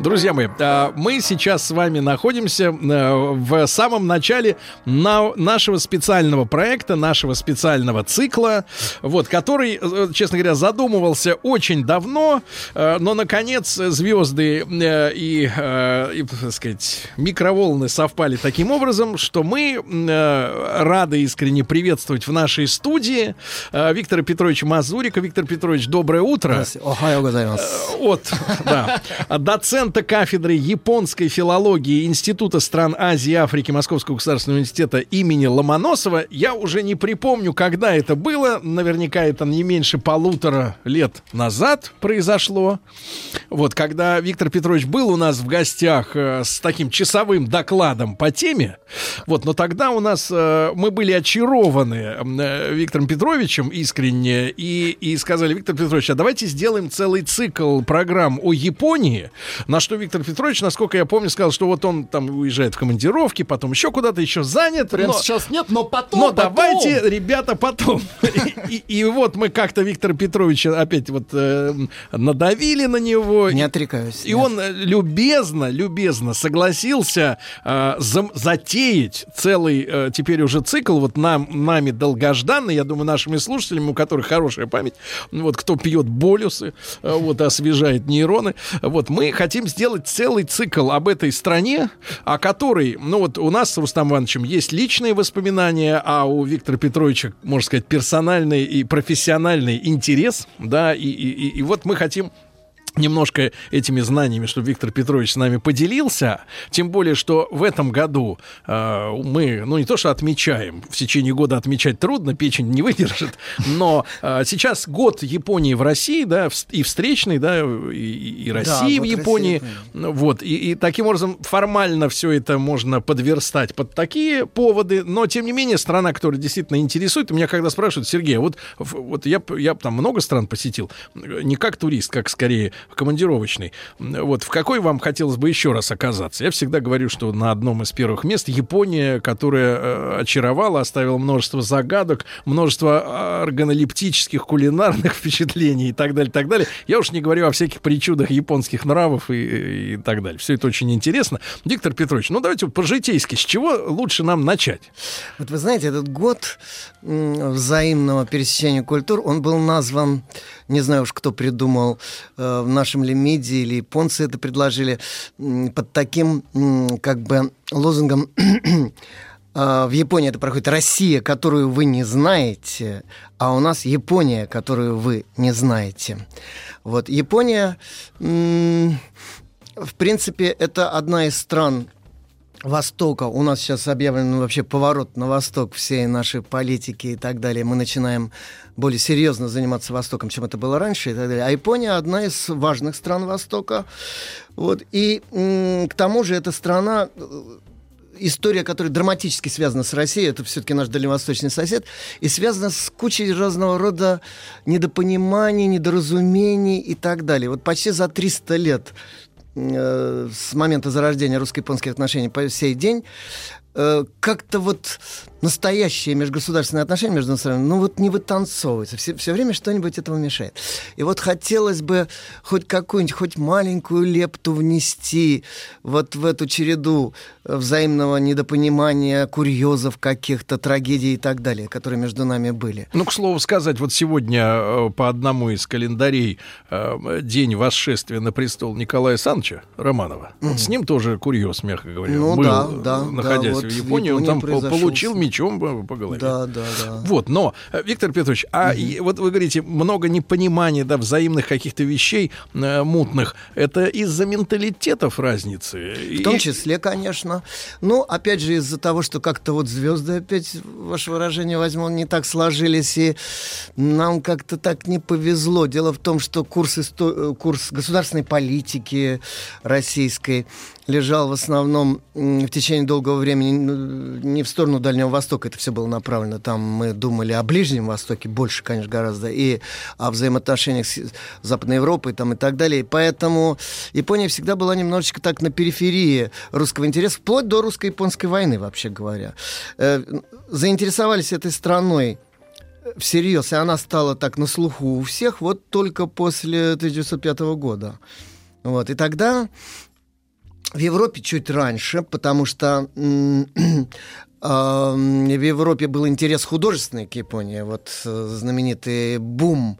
Друзья мои, а, мы сейчас с вами находимся э, в самом начале нашего специального проекта, нашего специального цикла, вот, который, э, честно говоря, задумывался очень давно, э, но, наконец, звезды и, и так сказать, микроволны совпали таким образом, что мы рады искренне приветствовать в нашей студии Виктора Петровича Мазурика. Виктор Петрович, доброе утро. От, да, доцент доцента кафедры японской филологии Института стран Азии и Африки Московского государственного университета имени Ломоносова. Я уже не припомню, когда это было. Наверняка это не меньше полутора лет назад произошло. Вот, когда Виктор Петрович был у нас в гостях э, с таким часовым докладом по теме. Вот, но тогда у нас э, мы были очарованы э, Виктором Петровичем искренне и, и сказали, Виктор Петрович, а давайте сделаем целый цикл программ о Японии, на что Виктор Петрович, насколько я помню, сказал, что вот он там уезжает в командировки, потом еще куда-то еще занят. Прямо но, сейчас нет, но потом. Но потом. давайте, ребята, потом. И, и, и вот мы как-то Виктора Петровича опять вот э, надавили на него. Не отрекаюсь. И нет. он любезно, любезно согласился э, за, затеять целый э, теперь уже цикл вот нам, нами долгожданный, я думаю, нашими слушателями, у которых хорошая память, вот кто пьет болюсы, э, вот освежает нейроны, вот мы хотим сделать целый цикл об этой стране, о которой, ну вот у нас с Рустам Ивановичем есть личные воспоминания, а у Виктора Петровича, можно сказать, персональный и профессиональный интерес, да, и, и, и вот мы хотим немножко этими знаниями, чтобы Виктор Петрович с нами поделился. Тем более, что в этом году э, мы, ну не то что отмечаем, в течение года отмечать трудно, печень не выдержит, но э, сейчас год Японии в России, да, и встречный, да, и, и России да, в Японии. России, вот, и, и таким образом формально все это можно подверстать под такие поводы, но тем не менее страна, которая действительно интересует, меня когда спрашивают, Сергей, а вот, вот я, я там много стран посетил, не как турист, как скорее командировочный. Вот в какой вам хотелось бы еще раз оказаться? Я всегда говорю, что на одном из первых мест Япония, которая э, очаровала, оставила множество загадок, множество органолептических кулинарных впечатлений и так далее, так далее. Я уж не говорю о всяких причудах японских нравов и, и так далее. Все это очень интересно. Виктор Петрович, ну давайте по-житейски, с чего лучше нам начать? Вот вы знаете, этот год взаимного пересечения культур, он был назван, не знаю уж кто придумал, э, в нашем ли МИДе или японцы это предложили, под таким как бы лозунгом э, в Японии это проходит Россия, которую вы не знаете, а у нас Япония, которую вы не знаете. Вот Япония, в принципе, это одна из стран Востока. У нас сейчас объявлен вообще поворот на восток всей нашей политики и так далее. Мы начинаем более серьезно заниматься Востоком, чем это было раньше и так далее. А Япония одна из важных стран Востока. Вот. И к тому же эта страна э, история, которая драматически связана с Россией, это все-таки наш дальневосточный сосед, и связана с кучей разного рода недопониманий, недоразумений и так далее. Вот почти за 300 лет с момента зарождения русско-японских отношений по сей день, э, как-то вот настоящие межгосударственные отношения между странами, ну вот не вытанцовываются. Все, все время что-нибудь этому мешает. И вот хотелось бы хоть какую-нибудь, хоть маленькую лепту внести вот в эту череду взаимного недопонимания, курьезов каких-то, трагедий и так далее, которые между нами были. Ну, к слову сказать, вот сегодня э, по одному из календарей э, день восшествия на престол Николая Санча Романова. Mm-hmm. Вот с ним тоже курьез, мягко говоря. Ну, был, да, да, находясь да, в Японии, он там получил мечом по голове. Да, да, да. Вот, но, э, Виктор Петрович, а угу. вот вы говорите, много непонимания, да, взаимных каких-то вещей э, мутных. Это из-за менталитетов разницы? В том числе, конечно. Ну, опять же, из-за того, что как-то вот звезды, опять, ваше выражение возьму, не так сложились, и нам как-то так не повезло. Дело в том, что курс, исто... Э, курс государственной политики российской лежал в основном в течение долгого времени не в сторону Дальнего Востока, это все было направлено. Там мы думали о Ближнем Востоке больше, конечно, гораздо, и о взаимоотношениях с Западной Европой там, и так далее. поэтому Япония всегда была немножечко так на периферии русского интереса, вплоть до русско-японской войны, вообще говоря. Э, заинтересовались этой страной всерьез, и она стала так на слуху у всех вот только после 1905 года. Вот, и тогда в Европе чуть раньше, потому что в Европе был интерес художественный к Японии. Вот э, знаменитый бум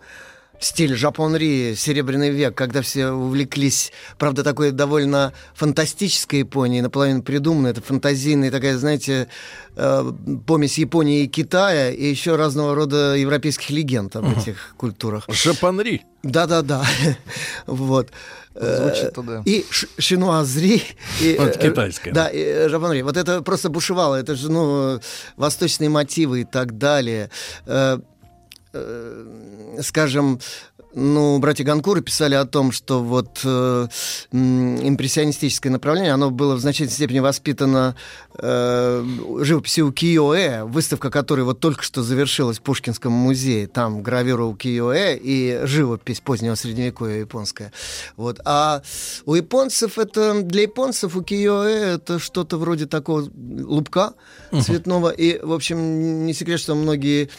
стиль Жапонри, Серебряный век, когда все увлеклись, правда, такой довольно фантастической Японией, наполовину придуманной, это фантазийная такая, знаете, э, помесь Японии и Китая, и еще разного рода европейских легенд об этих культурах. Жапонри. Да-да-да. вот. Звучит туда. И шинуазри. И, вот китайское. Да, и жапонри. Вот это просто бушевало. Это же, ну, восточные мотивы и так далее. Э, скажем, ну, братья Ганкуры писали о том, что вот э, импрессионистическое направление, оно было в значительной степени воспитано э, живописью Киоэ, выставка которой вот только что завершилась в Пушкинском музее. Там гравюра у Киоэ и живопись позднего средневековья японская. Вот. А у японцев это, для японцев у Киоэ это что-то вроде такого лупка цветного. И, в общем, не секрет, что многие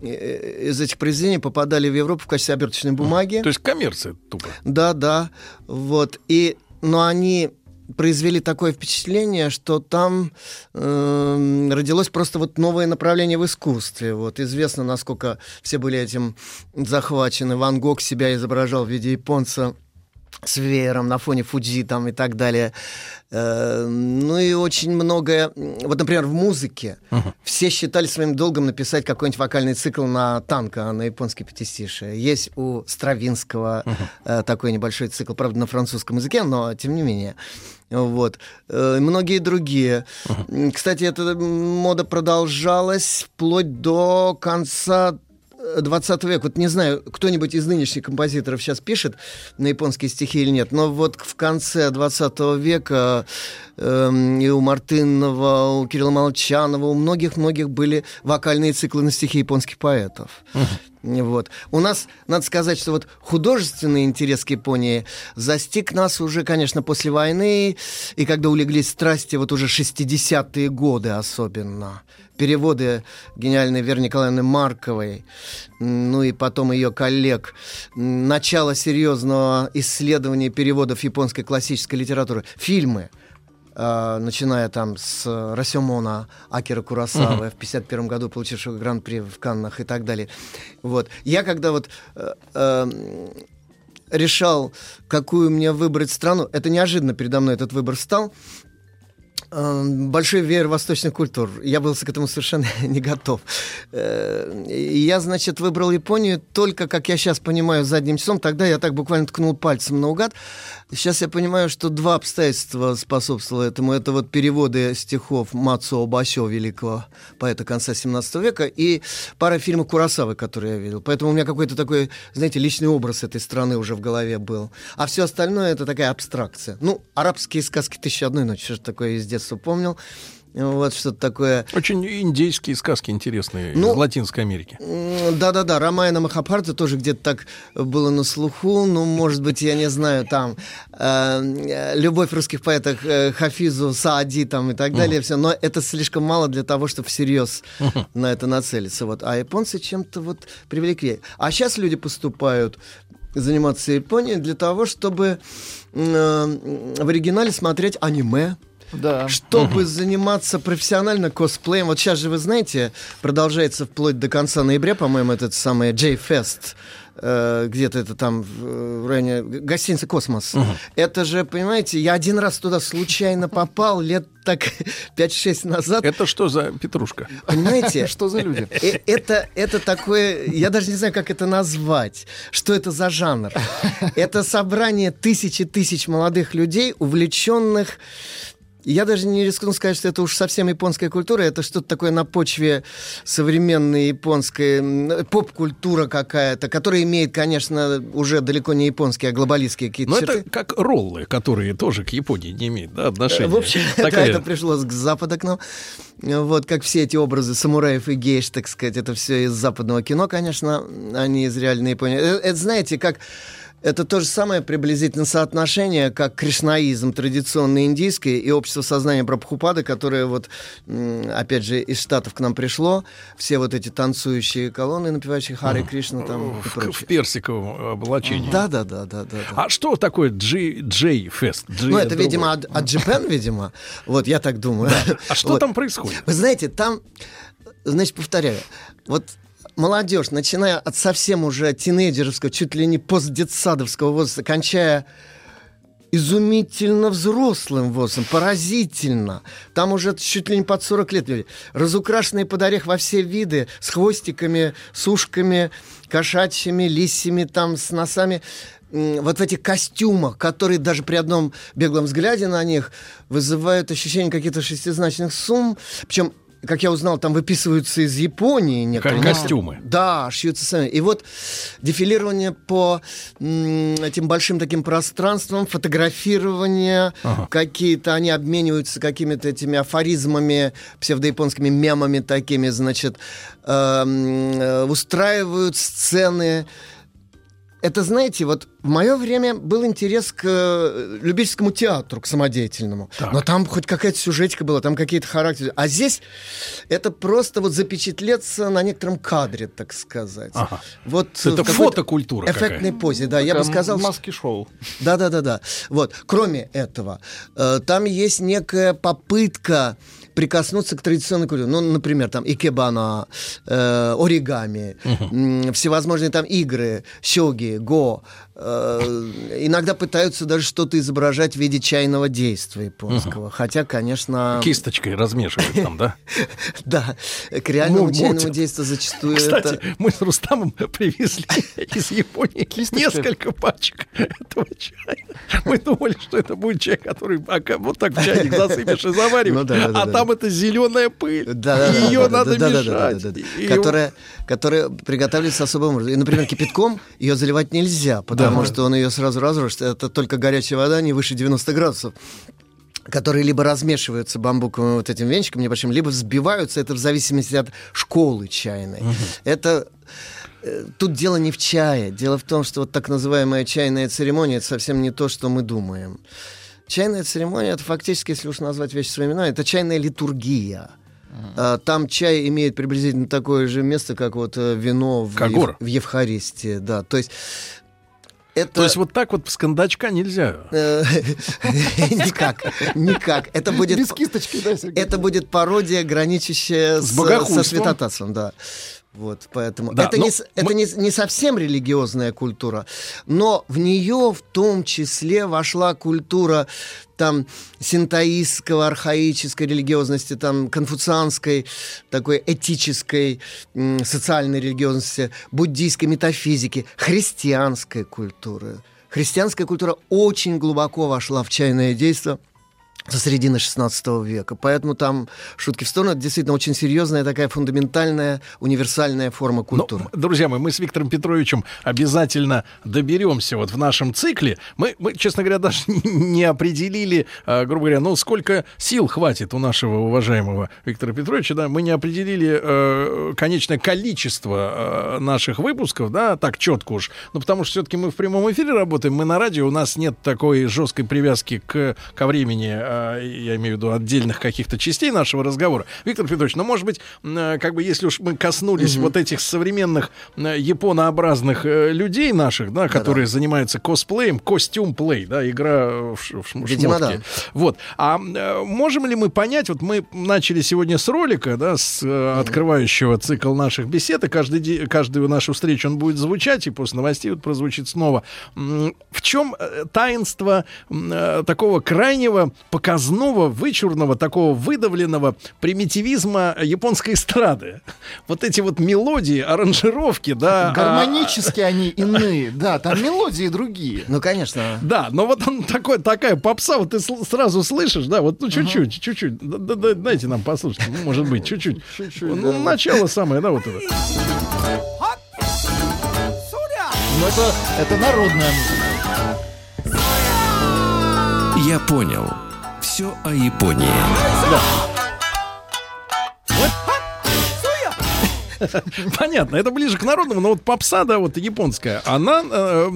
из этих произведений попадали в Европу в качестве оберточной бумаги. То есть коммерция тупо. Да, да. Вот. И, но они произвели такое впечатление, что там э, родилось просто вот новое направление в искусстве. Вот известно, насколько все были этим захвачены. Ван Гог себя изображал в виде японца с веером на фоне Фудзи там и так далее. Э, ну и очень многое... Вот, например, в музыке uh-huh. все считали своим долгом написать какой-нибудь вокальный цикл на танка, на японский пятистишие. Есть у Стравинского uh-huh. такой небольшой цикл, правда, на французском языке, но тем не менее. Вот. Э, многие другие. Uh-huh. Кстати, эта мода продолжалась вплоть до конца 20 век, вот не знаю, кто-нибудь из нынешних композиторов сейчас пишет на японские стихи или нет, но вот в конце 20 века э, и у Мартынова, у Кирилла Молчанова, у многих-многих были вокальные циклы на стихи японских поэтов. Вот. У нас, надо сказать, что вот художественный интерес к Японии застиг нас уже, конечно, после войны, и когда улеглись страсти, вот уже 60-е годы особенно переводы гениальной Веры Николаевны Марковой, ну и потом ее коллег, начало серьезного исследования переводов японской классической литературы, фильмы, Uh, начиная там с Расемона Акира Курасавы uh-huh. в 51 году получившего гран-при в Каннах и так далее. Вот. Я когда вот uh, uh, решал, какую мне выбрать страну, это неожиданно передо мной этот выбор стал, большой веер восточных культур. Я был к этому совершенно не готов. Э, и я, значит, выбрал Японию только, как я сейчас понимаю, задним числом. Тогда я так буквально ткнул пальцем наугад. Сейчас я понимаю, что два обстоятельства способствовало этому. Это вот переводы стихов Мацуо Басё, великого поэта конца 17 века, и пара фильмов Курасавы, которые я видел. Поэтому у меня какой-то такой, знаете, личный образ этой страны уже в голове был. А все остальное это такая абстракция. Ну, арабские сказки «Тысяча одной ночи», что такое из детства помнил. Вот что-то такое. Очень индейские сказки интересные ну, из Латинской Америки. Да-да-да, Рамайна Махапарта тоже где-то так было на слуху. Ну, может быть, я не знаю, там э, любовь русских поэтов э, Хафизу, Саади там и так далее. Uh. Все. Но это слишком мало для того, чтобы всерьез uh-huh. на это нацелиться. Вот. А японцы чем-то вот привлекли. А сейчас люди поступают заниматься Японией для того, чтобы э, в оригинале смотреть аниме да. чтобы угу. заниматься профессионально косплеем. Вот сейчас же, вы знаете, продолжается вплоть до конца ноября, по-моему, этот самый J-Fest э, где-то это там в районе гостиницы «Космос». Угу. Это же, понимаете, я один раз туда случайно попал лет так 5-6 назад. Это что за петрушка? Понимаете? Что за люди? Э, это, это такое, я даже не знаю, как это назвать. Что это за жанр? Это собрание тысячи тысяч молодых людей, увлеченных я даже не рискну сказать, что это уж совсем японская культура, это что-то такое на почве современной японской поп-культура какая-то, которая имеет, конечно, уже далеко не японские, а глобалистские какие-то Но черты. это как роллы, которые тоже к Японии не имеют да, отношения. В общем, Такая... это пришло с запада к нам. Вот как все эти образы самураев и гейш, так сказать, это все из западного кино, конечно, а не из реальной Японии. Это, это знаете, как это то же самое приблизительно соотношение, как кришнаизм традиционный индийский и общество сознания Прабхупады, которое вот, опять же, из Штатов к нам пришло. Все вот эти танцующие колонны, напевающие Хари Кришна там в, в персиковом оболочении. Да, да, да, да, да. А что такое Джей Фест? Ну, это, видимо, от, от Japan, видимо. Вот, я так думаю. А что там происходит? Вы знаете, там, значит, повторяю, вот молодежь, начиная от совсем уже тинейджерского, чуть ли не постдетсадовского возраста, кончая изумительно взрослым возрастом, поразительно. Там уже чуть ли не под 40 лет. Разукрашенные под орех во все виды, с хвостиками, с ушками, кошачьими, лисьями, там, с носами вот в этих костюмах, которые даже при одном беглом взгляде на них вызывают ощущение каких-то шестизначных сумм. Причем как я узнал, там выписываются из Японии некоторые. Костюмы. Да, шьются сами. И вот дефилирование по этим большим таким пространствам, фотографирование, ага. какие-то, они обмениваются какими-то этими афоризмами, псевдояпонскими мемами такими, значит, э, э, устраивают сцены это, знаете, вот в мое время был интерес к э, любительскому театру, к самодеятельному. Так. Но там хоть какая-то сюжетика была, там какие-то характеры. А здесь это просто вот запечатлеться на некотором кадре, так сказать. Ага. Вот это фотокультура Эффектной какая. позе, да. Такая я бы сказал... Маски-шоу. Да-да-да-да. Вот. Кроме этого, э, там есть некая попытка прикоснуться к традиционной культуре. Ну, например, там икебана, э, оригами, угу. всевозможные там игры, сёги, го. Э, иногда пытаются даже что-то изображать в виде чайного действия японского. Угу. Хотя, конечно... Кисточкой размешивают там, да? Да. К реальному чайному действию зачастую Кстати, мы с Рустамом привезли из Японии несколько пачек этого чая. Мы думали, что это будет чай, который вот так в чайник засыпешь и завариваешь. Ну а там это зеленая пыль. Ее надо мешать. Которая, приготавливается особым образом. Например, кипятком ее заливать нельзя, потому что он ее сразу разрушит. Это только горячая вода не выше 90 градусов которые либо размешиваются бамбуковым вот этим венчиком небольшим, либо взбиваются, это в зависимости от школы чайной. Угу. Это э, Тут дело не в чае. Дело в том, что вот так называемая чайная церемония это совсем не то, что мы думаем. Чайная церемония, это фактически, если уж назвать вещи своими именами, это чайная литургия. Uh-huh. Там чай имеет приблизительно такое же место, как вот э, вино в, ев, в Евхаристии. Да. То есть это... То есть вот так вот с кондачка нельзя? Э, никак, никак. Это будет... Без кисточки, да, Это будет пародия, граничащая с, со святотатством, да. Вот, поэтому да, это, не, это не, не совсем религиозная культура, но в нее в том числе вошла культура там синтаистского, архаической религиозности, там конфуцианской, такой этической, социальной религиозности, буддийской метафизики, христианской культуры. Христианская культура очень глубоко вошла в чайное действие со середины 16 века. Поэтому там, шутки в сторону, это действительно очень серьезная такая фундаментальная, универсальная форма культуры. Но, друзья мои, мы с Виктором Петровичем обязательно доберемся вот в нашем цикле. Мы, мы честно говоря, даже не определили, э, грубо говоря, ну, сколько сил хватит у нашего уважаемого Виктора Петровича, да, мы не определили э, конечное количество э, наших выпусков, да, так четко уж, ну, потому что все-таки мы в прямом эфире работаем, мы на радио, у нас нет такой жесткой привязки к, ко времени я имею в виду отдельных каких-то частей нашего разговора. Виктор Петрович, ну, может быть, э, как бы, если уж мы коснулись вот этих современных э, японообразных людей наших, да, которые занимаются косплеем, костюм-плей, да, игра в, ш- в шмотке. Видимо, да. Вот. А можем ли мы понять, вот мы начали сегодня с ролика, да, с открывающего цикл наших бесед, и каждый, день, каждую нашу встречу он будет звучать, и после новостей вот прозвучит снова. В чем таинство такого крайнего показателя показного, вычурного, такого выдавленного примитивизма японской эстрады. Вот эти вот мелодии, аранжировки, да. Гармонически а... они иные, да, там мелодии другие. Ну, конечно. Да, но вот он такой, такая попса, вот ты сразу слышишь, да, вот ну чуть-чуть, uh-huh. чуть-чуть. Да, да, да, дайте нам послушать, может быть, чуть-чуть. Ну, да. начало самое, да, вот это. Ну, это, это народная музыка. Я понял. Все о Японии. Да. Понятно, это ближе к народному, но вот попса, да, вот японская, она э,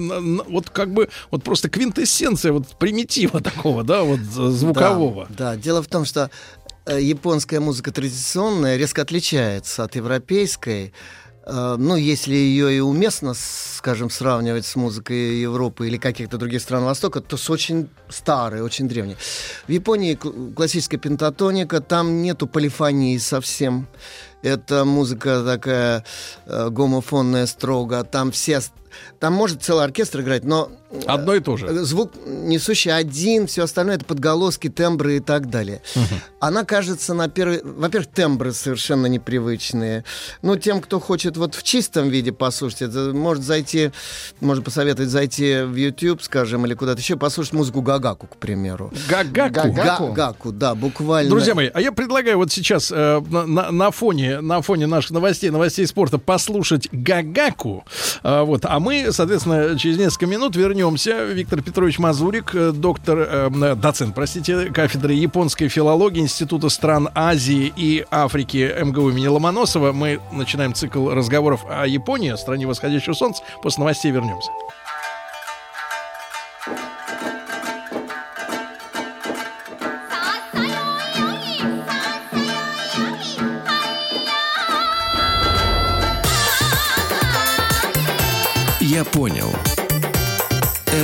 вот как бы вот просто квинтэссенция вот примитива такого, да, вот звукового. Да, да. дело в том, что э, японская музыка традиционная резко отличается от европейской. Э, ну, если ее и уместно, скажем, сравнивать с музыкой Европы или каких-то других стран Востока, то с очень старой, очень древней. В Японии классическая пентатоника, там нету полифонии совсем. Это музыка такая э, гомофонная строго. Там все там может целый оркестр играть, но... Э, Одно и то же. Звук несущий один, все остальное это подголоски, тембры и так далее. Угу. Она кажется на первый... Во-первых, тембры совершенно непривычные. Ну, тем, кто хочет вот в чистом виде послушать, это может зайти, может посоветовать зайти в YouTube, скажем, или куда-то еще, послушать музыку Гагаку, к примеру. Гагаку? Гагаку, да, буквально. Друзья мои, а я предлагаю вот сейчас э, на, на, фоне, на фоне наших новостей, новостей спорта послушать Гагаку. Э, вот, а мы, соответственно, через несколько минут вернемся. Виктор Петрович Мазурик, э, доктор, э, доцент, простите, кафедры японской филологии Института стран Азии и Африки МГУ имени Ломоносова. Мы начинаем цикл разговоров о Японии, о стране восходящего солнца. После новостей вернемся.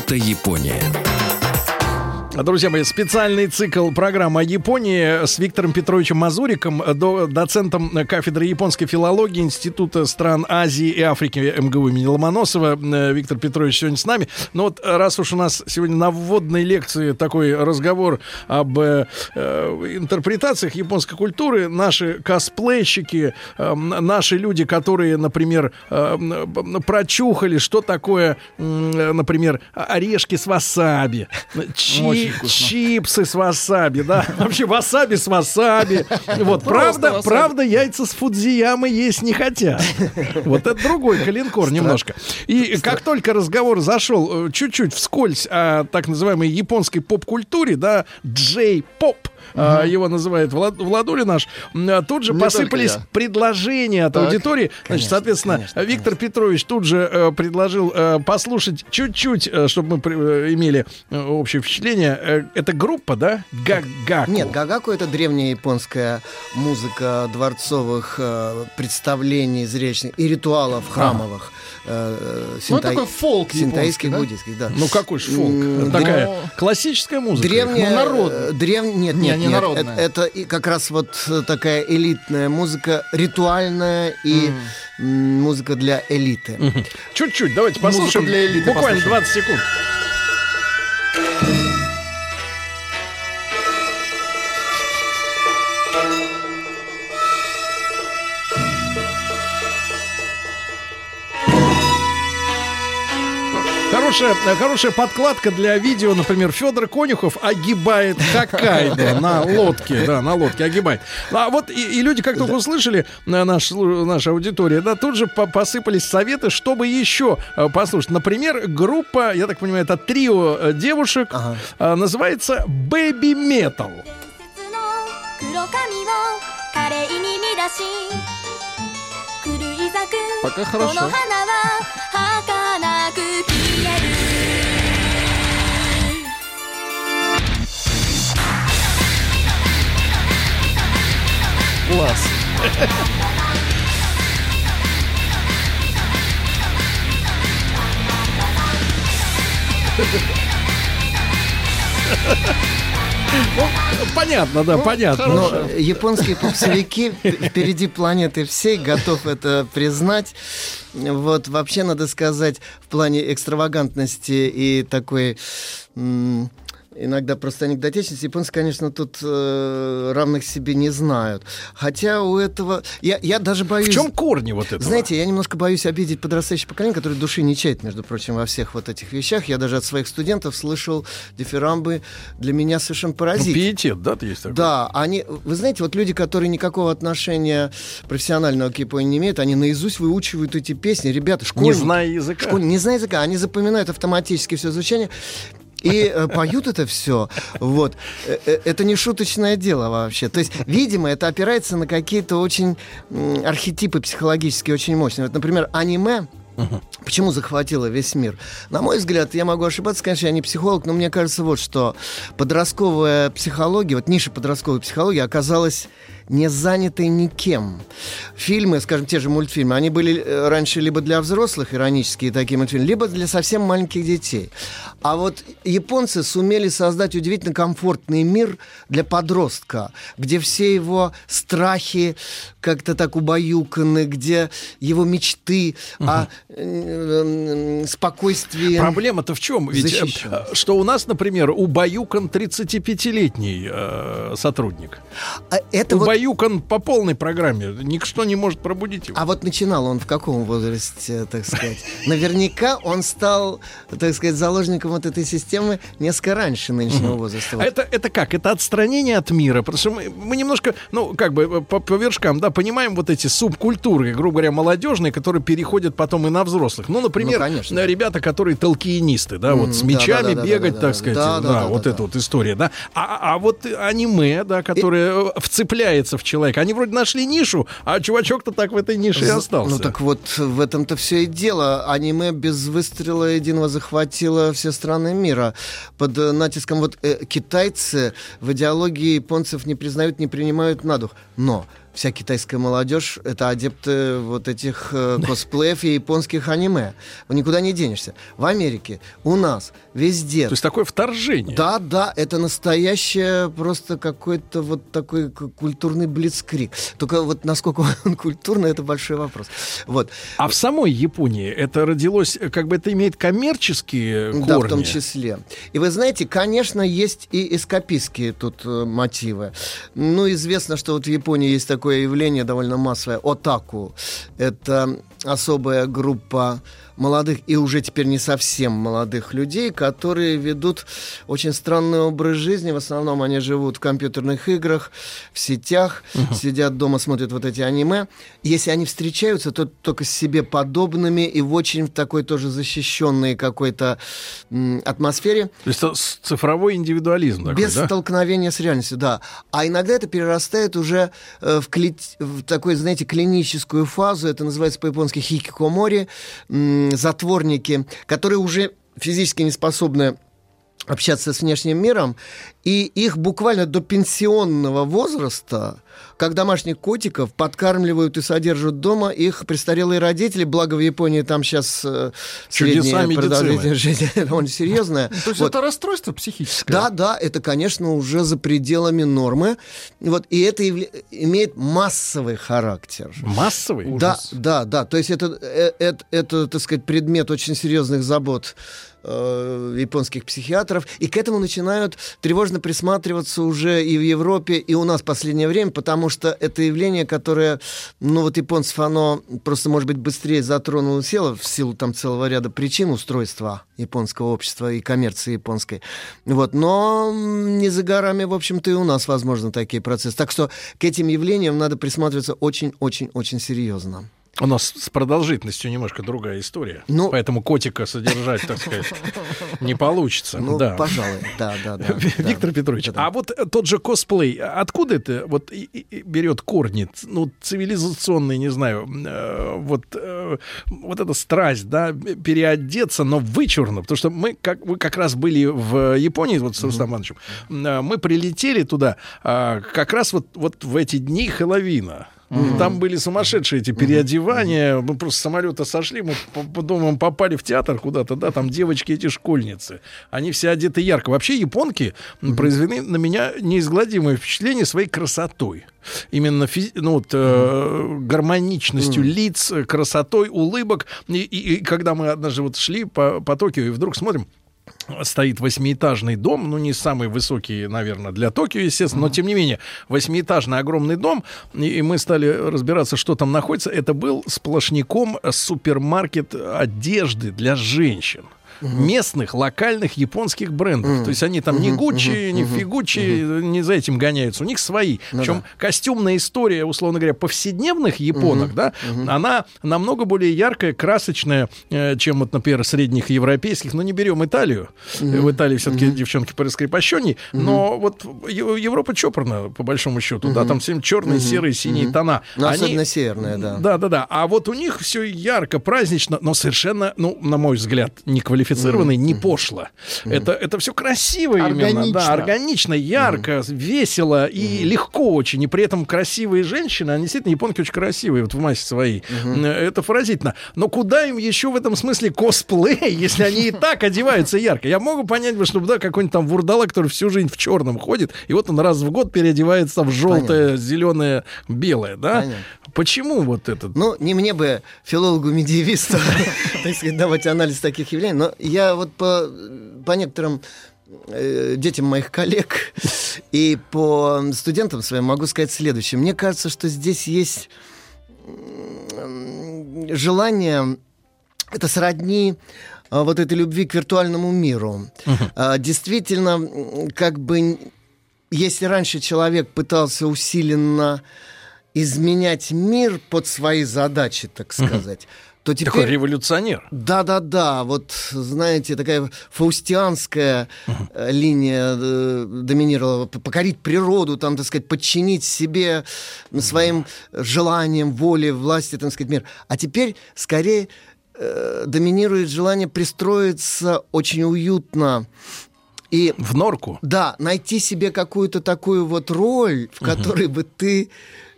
Это Япония. Друзья мои, специальный цикл программы о Японии с Виктором Петровичем Мазуриком, доцентом кафедры японской филологии Института стран Азии и Африки МГУ имени Ломоносова. Виктор Петрович сегодня с нами. Но вот раз уж у нас сегодня на вводной лекции такой разговор об э, интерпретациях японской культуры, наши косплейщики, э, наши люди, которые, например, э, прочухали, что такое, э, например, орешки с васаби, чи чипсы с васаби, да, вообще васаби с васаби. Вот, правда, правда, яйца с фудзиямы есть не хотят. Вот это другой калинкор немножко. И как только разговор зашел э, чуть-чуть вскользь о так называемой японской поп-культуре, да, джей-поп, угу. его называет Влад, Владуля наш, а тут же Не посыпались предложения от так. аудитории. Значит, конечно, соответственно, конечно, Виктор конечно. Петрович тут же э, предложил э, послушать чуть-чуть, э, чтобы мы э, имели э, общее впечатление. Э, это группа, да? Гагаку. Нет, Гагаку это древняя японская музыка дворцовых э, представлений зрелищных и ритуалов а. Э, синтай... Ну, такой фолк синтаистских, да? буддийских, да. Ну, какой же фолк? Mm, Такая но... классическая музыка. Древняя... Ну, народ. Древ... Нет, нет, не, не нет. Народная. Это, это как раз вот такая элитная музыка, ритуальная и mm. музыка для элиты. Чуть-чуть, давайте послушаем. Музыка для элиты. Буквально послушаем. 20 секунд. Хорошая, хорошая подкладка для видео, например, Федор Конюхов огибает Хоккайдо на лодке, да, на лодке огибает. А вот и, и люди, как только услышали, э, наш, наша аудитория, да, тут же посыпались советы, чтобы еще э, послушать. Например, группа, я так понимаю, это трио э, девушек, ага. называется Baby Metal. Пока хорошо. Класс. Ну, понятно, да, ну, понятно. Но японские попсовики впереди планеты всей, готов это признать. Вот вообще надо сказать, в плане экстравагантности и такой иногда просто анекдотичность. Японцы, конечно, тут э, равных себе не знают. Хотя у этого... Я, я даже боюсь... В чем корни вот этого? Знаете, я немножко боюсь обидеть подрастающее поколение, которое души не чает, между прочим, во всех вот этих вещах. Я даже от своих студентов слышал дифирамбы для меня совершенно ну, поразительные. пиетет, да, ты есть такой? Да, они, вы знаете, вот люди, которые никакого отношения профессионального к Японии не имеют, они наизусть выучивают эти песни. Ребята, Не школьники, зная языка. школь- не зная языка, они запоминают автоматически все звучание. И э, поют это все. Вот. Э, э, Это не шуточное дело вообще. То есть, видимо, это опирается на какие-то очень архетипы психологические очень мощные. Вот, например, аниме Почему захватило весь мир? На мой взгляд, я могу ошибаться, конечно, я не психолог, но мне кажется вот, что подростковая психология, вот ниша подростковой психологии оказалась не занятой никем. Фильмы, скажем, те же мультфильмы, они были э, раньше либо для взрослых, иронические такие мультфильмы, либо для совсем маленьких детей. А вот японцы сумели создать удивительно комфортный мир для подростка, где все его страхи как-то так убаюканы, где его мечты о э, э, спокойствии... Проблема-то в чем? Ведь, что у нас, например, убаюкан 35-летний э, сотрудник. А это вот Убаюкан по полной программе. Никто не может пробудить его. А вот начинал он в каком возрасте, так сказать? Наверняка он стал, так сказать, заложником вот этой системы несколько раньше нынешнего возраста. А это, это как? Это отстранение от мира. Потому что мы, мы немножко, ну, как бы по, по вершкам, да, понимаем вот эти субкультуры, грубо говоря, молодежные, которые переходят потом и на взрослых. Ну, например, Ну, конечно. э, ребята, которые толкиенисты, да, вот с мечами бегать, так сказать, да, вот эта вот история, да. А, а вот аниме, да, которое э, вцепляется в человека, они вроде нашли нишу, а чувачок-то так в этой нише и остался. Ну так вот в этом-то все и дело. Аниме без выстрела единого захватило все страны мира. Под э, натиском вот э, китайцы в идеологии японцев не признают, не принимают на дух. Но вся китайская молодежь — это адепты вот этих э, косплеев и японских аниме. Никуда не денешься. В Америке, у нас, везде. То есть такое вторжение. Да, да, это настоящее просто какой-то вот такой культурный блицкрик. Только вот насколько он культурный, это большой вопрос. Вот. А в самой Японии это родилось, как бы это имеет коммерческие корни. Да, в том числе. И вы знаете, конечно, есть и эскапистские тут э, мотивы. Ну, известно, что вот в Японии есть такое явление довольно массовое, отаку. Это особая группа молодых и уже теперь не совсем молодых людей, которые ведут очень странный образ жизни. В основном они живут в компьютерных играх, в сетях, сидят дома, смотрят вот эти аниме. Если они встречаются, то только с себе подобными и в очень такой тоже защищенной какой-то атмосфере. То есть это цифровой индивидуализм такой, Без да? столкновения с реальностью, да. А иногда это перерастает уже э, в, кли- в такой, знаете, клиническую фазу. Это называется по-японски хикикомори, затворники, которые уже физически не способны общаться с внешним миром, и их буквально до пенсионного возраста, как домашних котиков, подкармливают и содержат дома их престарелые родители, благо в Японии там сейчас э, Чудеса средняя продолжительность жизни довольно серьезная. То есть Вот. это расстройство психическое? Да, да, это, конечно, уже за пределами нормы. Вот, и это имеет массовый характер. Массовый? Да, да, да. То есть это, э, это, это, так сказать, предмет очень серьезных забот э, японских психиатров. И к этому начинают тревожно присматриваться уже и в Европе, и у нас в последнее время, потому что это явление, которое, ну вот японцев, оно просто, может быть, быстрее затронуло тело в силу там целого ряда причин устройства японского общества и коммерции японской. Вот. Но не за горами, в общем-то, и у нас возможны такие процессы. Так что к этим явлениям надо присматриваться очень-очень-очень серьезно. У нас с продолжительностью немножко другая история. Ну- Поэтому котика содержать, так сказать, не получится. Ну, да. пожалуй, да, да, да. Виктор да. Петрович, Да-да. а вот э, тот же косплей, откуда это вот и- и- берет корни? Ну, цивилизационный, не знаю, э, вот, э, вот эта страсть, да, переодеться, но вычурно, потому что мы, как, вы как раз были в Японии, вот с Рустам Ивановичем, э, мы прилетели туда а, как раз вот, вот в эти дни Хэллоуина. И Там были сумасшедшие эти переодевания. Мы просто с самолета сошли, мы по, домам попали в театр куда-то, да, там девочки эти школьницы. Они все одеты ярко. Вообще японки м, произвели на меня неизгладимое впечатление своей красотой. Именно физи- ну, вот, э, гармоничностью лиц, э, красотой улыбок. И, и- и когда мы однажды вот шли по, по Токио и вдруг смотрим, стоит восьмиэтажный дом, ну не самый высокий, наверное, для Токио, естественно, но тем не менее восьмиэтажный огромный дом, и мы стали разбираться, что там находится. Это был сплошняком супермаркет одежды для женщин местных, локальных японских брендов. То есть они там не Гуччи, не Фигуччи, не за этим гоняются. У них свои. Ну Причем да. костюмная история, условно говоря, повседневных японок, да, она намного более яркая, красочная, э, чем вот, например, средних европейских. Но не берем Италию. В Италии все-таки девчонки пораскрепощенней. Но вот Европа чопорна, по большому счету. Да, там всем черные, серые, синие тона. Ну, Они- особенно северная, да. да, да, да. А вот у них все ярко, празднично, но совершенно, ну, на мой взгляд, неквалифицированно, не пошло. Это, это все красиво именно, Органично. да, органично, ярко, весело и легко очень. И при этом красивые женщины, они действительно, японки очень красивые, вот в массе своей. Э, Это поразительно. Но куда им еще в этом смысле косплей, если они и так одеваются ярко? Я могу понять, чтобы, да, какой-нибудь там вурдала, который всю жизнь в черном ходит, и вот он раз в год переодевается в желтое, зеленое, белое, да? Понятно. Почему вот этот? Ну, не мне бы, филологу-медиевисту, так сказать, давать анализ таких явлений, но я вот по, по некоторым э, детям моих коллег и по студентам своим могу сказать следующее. Мне кажется, что здесь есть желание, это сродни а, вот этой любви к виртуальному миру. А, Действительно, как бы, если раньше человек пытался усиленно изменять мир под свои задачи, так сказать, то теперь... Такой революционер. Да-да-да, вот, знаете, такая фаустианская э, линия э, доминировала. Покорить природу, там, так сказать, подчинить себе своим желаниям, воле, власти, так сказать, мир. А теперь, скорее, э, доминирует желание пристроиться очень уютно и В норку. да, найти себе какую-то такую вот роль, в которой бы ты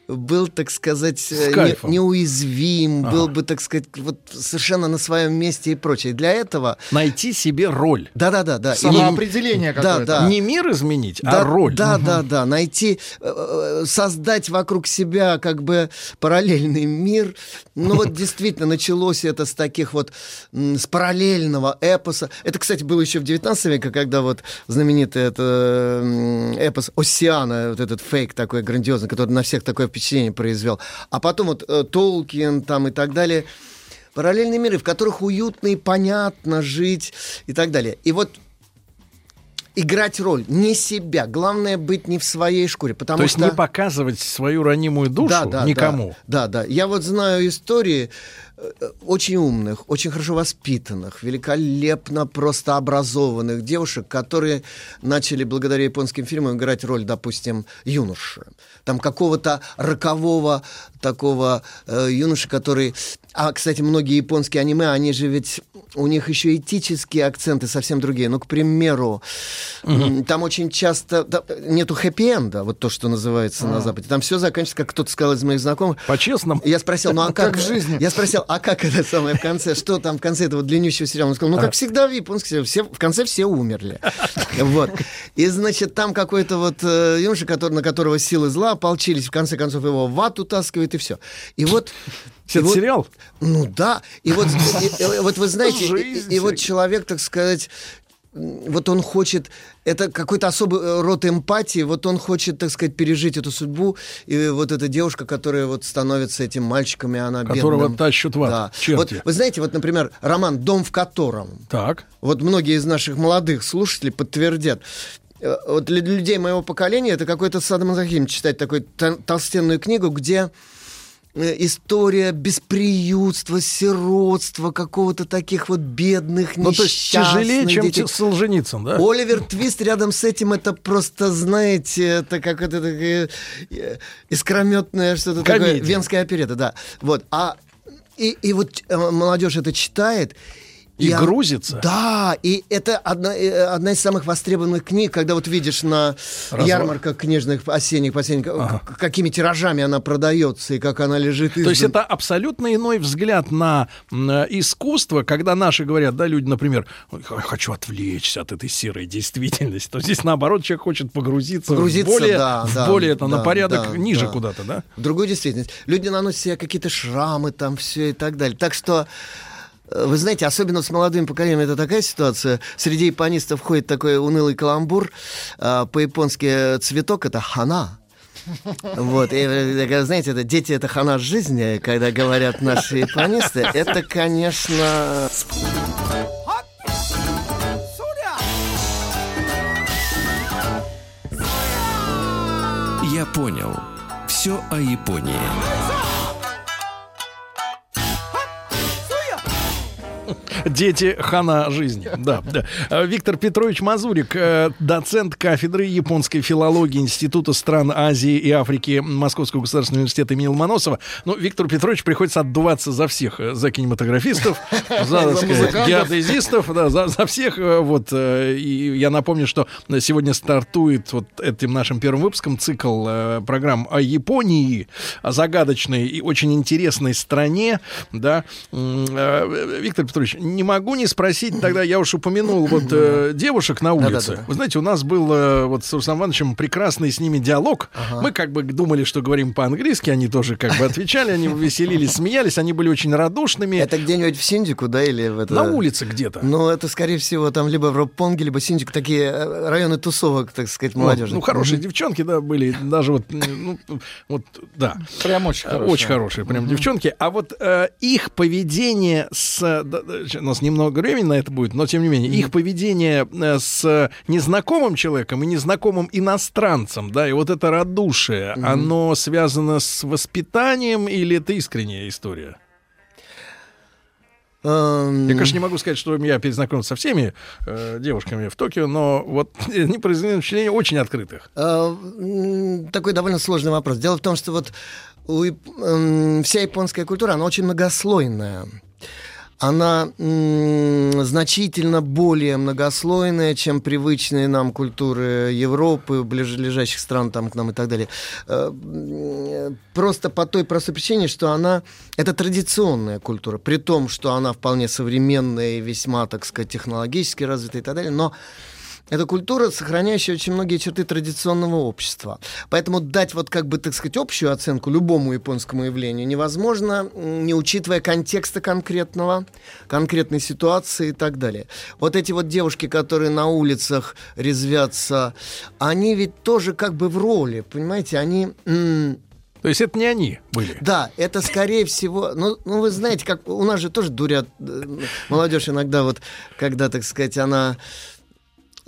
был, так сказать, э, не- неуязвим, был бы, так сказать, вот совершенно на своем месте и прочее. Для этого, Найти себе роль. да-да-да, да. Самоопределение Да, какое-то. да. Не мир изменить, да, а роль. Да, да, да. Найти, э, э, создать вокруг себя как бы параллельный мир. Ну вот действительно началось это с таких вот, с параллельного эпоса. Это, кстати, было еще в 19 веке, когда вот знаменитый это эпос Оссиана, вот этот фейк такой грандиозный, который на всех такое впечатление произвел. А потом вот э, Толкин там и так далее. Параллельные миры, в которых уютно и понятно жить и так далее. И вот играть роль, не себя. Главное быть не в своей шкуре, потому То есть что... не показывать свою ранимую душу Да, да, никому. Да, да, да. Я вот знаю истории э, очень умных, очень хорошо воспитанных, великолепно просто образованных девушек, которые начали благодаря японским фильмам играть роль, допустим, юноши. Там какого-то рокового такого э, юноши, который... А, кстати, многие японские аниме, они же ведь... У них еще этические акценты совсем другие. Ну, к примеру, м, там очень часто... да, нету хэппи-энда, вот то, что называется на Западе. Там все заканчивается, как кто-то сказал из моих знакомых. По-честному. Я спросил, ну а как, Как в жизни. Я спросил, а как это самое в конце? Что там в конце этого длиннющего сериала? Он сказал, ну как всегда в японских сериалах, все, в конце все умерли. Вот. И, значит, там какой-то вот э, юноша, который, на которого силы зла ополчились, в конце концов его в ад утаскивает, и все. И вот... и Это вот- сериал? ну да, и вот, и- и- вот вы знаете, и- Жизнь, и, и вот человек, так сказать, вот он хочет, это какой-то особый э, род эмпатии, вот он хочет, так сказать, пережить эту судьбу, и вот эта девушка, которая вот становится этим мальчиком, и она Которого бедным. тащут в ад, Да. черти. Вот вы знаете, вот, например, роман «Дом в котором», Так. вот многие из наших молодых слушателей подтвердят. Э, Вот для людей моего поколения это какой-то садомазохизм читать такую тол- толстенную книгу, где история бесприютства, сиротства, какого-то таких вот бедных, Ну, то есть тяжелее, чем детей. Солженицын, да? Оливер Твист рядом с этим это просто, знаете, это как это такая э, искрометное что-то такое, венская оперета, да. Вот, а и, и вот э, молодежь это читает. И а- грузится. Да, и это одна, э, одна из самых востребованных книг, когда вот видишь на Развод. ярмарках книжных осенних, последних, к- какими тиражами она продается и как она лежит. То есть издан- это абсолютно иной взгляд на м, э, искусство, когда наши говорят, да, люди, например, «Ой, я хочу отвлечься от этой серой действительности, то здесь наоборот человек хочет погрузиться, Погрузиться, в более, да, в да, более это, на да, порядок да, ниже да. куда-то, да? в другую действительность. Люди наносят себе какие-то шрамы там, все и так далее. Так что Вы знаете, особенно с молодым поколением это такая ситуация. Среди японистов ходит такой унылый каламбур. А, По-японски цветок это хана. Вот, и, э, знаете, это дети это хана жизни, когда говорят наши японисты, это, конечно, Я понял. Все о Японии. Дети хана жизни. Да, да. Э, Виктор Петрович Мазурик, э, доцент кафедры японской филологии Института стран Азии и Африки Московского государственного университета имени Ломоносова. Ну, Виктору Петровичу приходится отдуваться за всех, э, за кинематографистов, за, сказать, геодезистов, да, за, за всех. Вот, и я напомню, что сегодня стартует вот этим нашим первым выпуском цикл программ о Японии, о загадочной и очень интересной стране, да. Виктор Петрович, не могу не спросить, тогда я уж упомянул вот э, девушек на улице. Да-да-да. Вы знаете, у нас был э, вот с Русланом Ивановичем прекрасный с ними диалог. Мы как бы думали, что говорим по-английски, они тоже как бы отвечали, они веселились, смеялись, они были очень радушными. это где-нибудь в Синдику, да, или в это... На улице где-то. Ну, это, скорее всего, там либо в Ропонге, либо Синдику, такие э, районы тусовок, так сказать, молодежи. Ну, хорошие девчонки, да, были, даже вот, ну, вот, да. Прям очень Э, хорошо. Очень хорошие, прям девчонки. А вот э, их поведение с... да, да, у нас немного времени на это будет, но тем не менее, их поведение э, с незнакомым человеком и незнакомым иностранцем, да, и вот это радушие, оно связано с воспитанием или это искренняя история? Эм, Я, конечно, не могу сказать, что я перезнакомился со всеми э, девушками в Токио, но вот они произвели впечатление очень открытых. Э, Такой довольно сложный вопрос. Дело в том, что вот у м, вся японская культура, она очень многослойная. Она значительно более многослойная, чем привычные нам культуры Европы, ближайших стран там к нам и так далее. Э, Просто по той простой причине, что она это традиционная культура, при том, что она вполне современная и весьма, так сказать, технологически развитая и так далее, но это культура, сохраняющая очень многие черты традиционного общества. Поэтому дать вот как бы, так сказать, общую оценку любому японскому явлению невозможно, не учитывая контекста конкретного, конкретной ситуации и так далее. Вот эти вот девушки, которые на улицах резвятся, они ведь тоже как бы в роли, понимаете, они... То есть это не они были. да, это скорее всего, ну, ну вы знаете, как у нас же тоже дурят э, молодежь иногда вот, когда, так сказать, она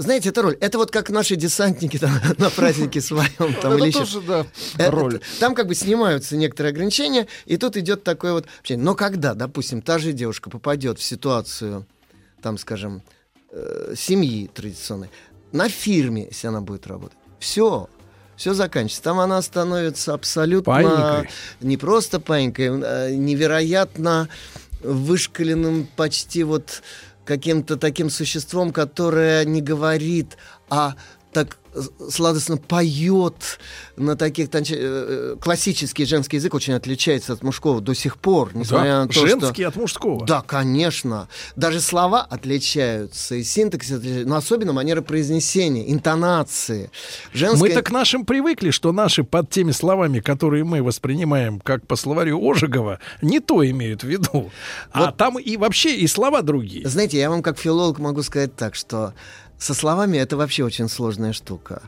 знаете, это роль. Это вот как наши десантники там, на празднике своем там, Это или еще. тоже, да, Это- роль. Там как бы снимаются некоторые ограничения, и тут идет такое вот общение. Но когда, допустим, та же девушка попадет в ситуацию, там, скажем, э, семьи традиционной, на фирме, если она будет работать, все, все заканчивается. Там она становится абсолютно Паинькой. не просто паинькой, а невероятно вышкаленным почти вот каким-то таким существом, которое не говорит, а так сладостно поет на таких тонче- э, э, классический женский язык очень отличается от мужского до сих пор, несмотря Да, на то, Женский что от мужского. да, конечно. Даже слова отличаются, и синтаксис отличается, но особенно манера произнесения, интонации. Женская... Мы так к нашим привыкли, что наши под теми словами, которые мы воспринимаем как по словарю Ожегова, не то имеют в виду. А там и вообще и слова другие. Знаете, я вам как филолог могу сказать так, что со словами это вообще очень сложная штука.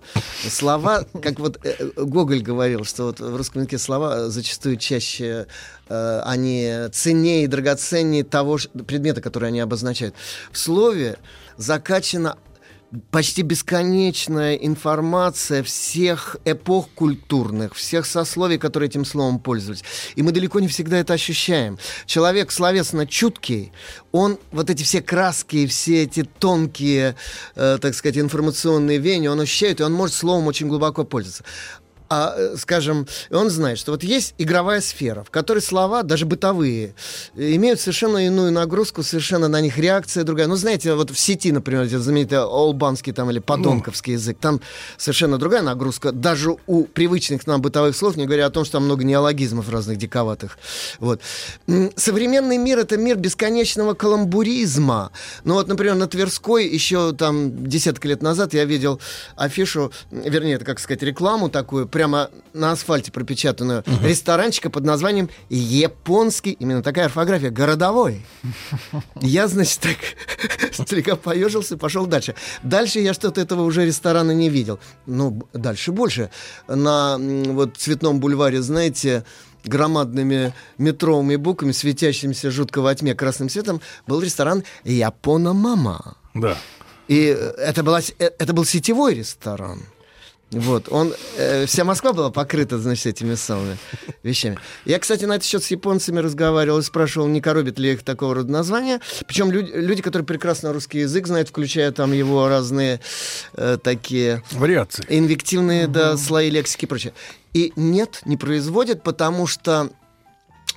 Слова, как вот э, Гоголь говорил, что вот в русском языке слова зачастую чаще э, они ценнее и драгоценнее того предмета, который они обозначают. В слове закачана почти бесконечная информация всех эпох культурных, всех сословий, которые этим словом пользовались. И мы далеко не всегда это ощущаем. Человек словесно чуткий, он вот эти все краски, все эти тонкие, э, так сказать, информационные веяния, он ощущает, и он может словом очень глубоко пользоваться. А, э, скажем, он знает, что вот есть игровая сфера, в которой слова, даже бытовые, имеют совершенно иную нагрузку, совершенно на них реакция другая. Ну, знаете, вот в сети, например, эти знаменитый олбанский там или подонковский язык, там совершенно другая нагрузка, даже у привычных нам бытовых слов, не говоря о том, что там много неологизмов разных диковатых. Вот. Современный мир — это мир бесконечного каламбуризма. Ну вот, например, на Тверской еще там десяток лет назад я видел афишу, вернее, это, как сказать, рекламу такую, прямо прямо на асфальте пропечатанную, ресторанчика под названием «Японский», именно такая орфография, «Городовой». Я, значит, так слегка поежился, пошел дальше. Дальше я что-то этого уже ресторана не видел. Ну, дальше больше. На вот цветном бульваре, знаете, громадными метровыми буквами, светящимися жутко во тьме красным цветом, был ресторан «Япона Мама». Да. И э, это, была, э, это был сетевой ресторан. Вот, он, э, вся Москва была покрыта, значит, этими самыми вещами. Я, кстати, на этот счет с японцами разговаривал и спрашивал, не коробит ли их такого рода названия. Причем люди, люди, которые прекрасно русский язык знают, включая там его разные э, такие Вариации. инвективные да, слои лексики и прочее. И нет, не производят, потому что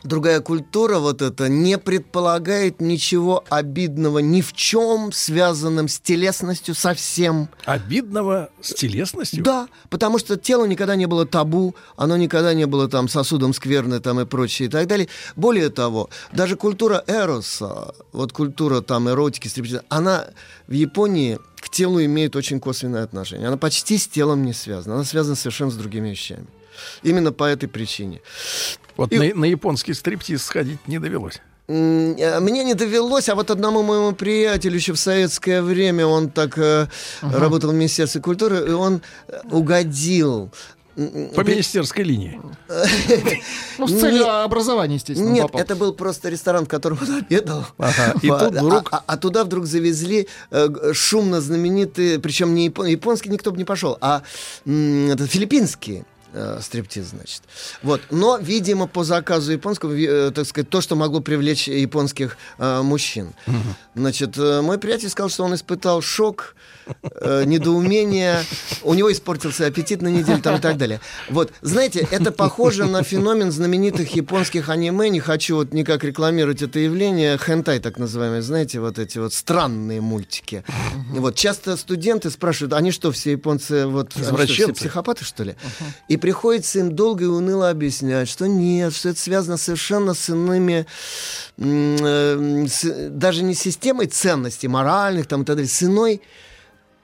другая культура вот эта не предполагает ничего обидного ни в чем, связанным с телесностью совсем. Обидного с телесностью? Да, потому что тело никогда не было табу, оно никогда не было там сосудом скверны там и прочее и так далее. Более того, даже культура эроса, вот культура там эротики, стриптиза, она в Японии к телу имеет очень косвенное отношение. Она почти с телом не связана, она связана совершенно с другими вещами. Именно по этой причине. Вот И- на, на японский стриптиз сходить не довелось. Э, Мне не довелось, а вот одному моему приятелю еще в советское время, он так э, работал в Министерстве культуры, и он э, угодил. По министерской линии. Ну, с целью образования, естественно, Нет, это был просто ресторан, в котором он обедал. И тут вдруг- А, а- а туда вдруг завезли шумно знаменитые, причем не япон- японский никто бы не пошел, а филиппинские э, стриптиз, значит. Вот. Но, видимо, по заказу японского, э, так сказать, то, что могло привлечь японских э, мужчин. Значит, э, мой приятель сказал, что он испытал шок, э, недоумение, у него испортился аппетит на неделю там, и так далее. Вот, знаете, это похоже на феномен знаменитых японских аниме, не хочу вот никак рекламировать это явление, хентай так называемые, знаете, вот эти вот странные мультики. Вот, часто студенты спрашивают, они что, все японцы, вот, что, все психопаты, что ли? И приходится им долго и уныло объяснять, что нет, что это связано совершенно с иными, э, с- даже не системой ценностей моральных там, и так далее, с иной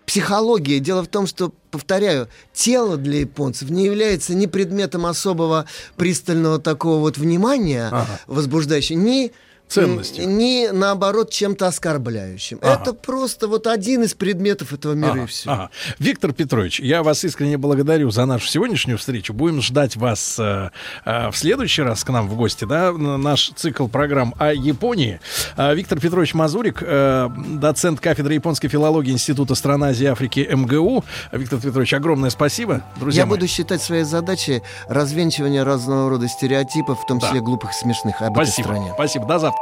психологией. Дело в том, что, повторяю, тело для японцев не является ни предметом особого пристального такого вот внимания, Ага. возбуждающего, ни Ценностью. м, Ни, наоборот, чем-то оскорбляющим. Ага. Это просто вот один из предметов этого мира Ага, и все. ага. Виктор Петрович, я вас искренне благодарю за нашу сегодняшнюю встречу. Будем ждать вас э, э, в следующий раз к нам в гости, да, на наш цикл программ о Японии. А, Виктор Петрович Мазурик, э, доцент кафедры японской филологии Института стран Азии и Африки МГУ. Виктор Петрович, огромное спасибо. Друзья Я мои. буду считать своей задачей развенчивание разного рода стереотипов, в том Да. числе глупых и смешных, об этой Спасибо. стране. Спасибо. До завтра.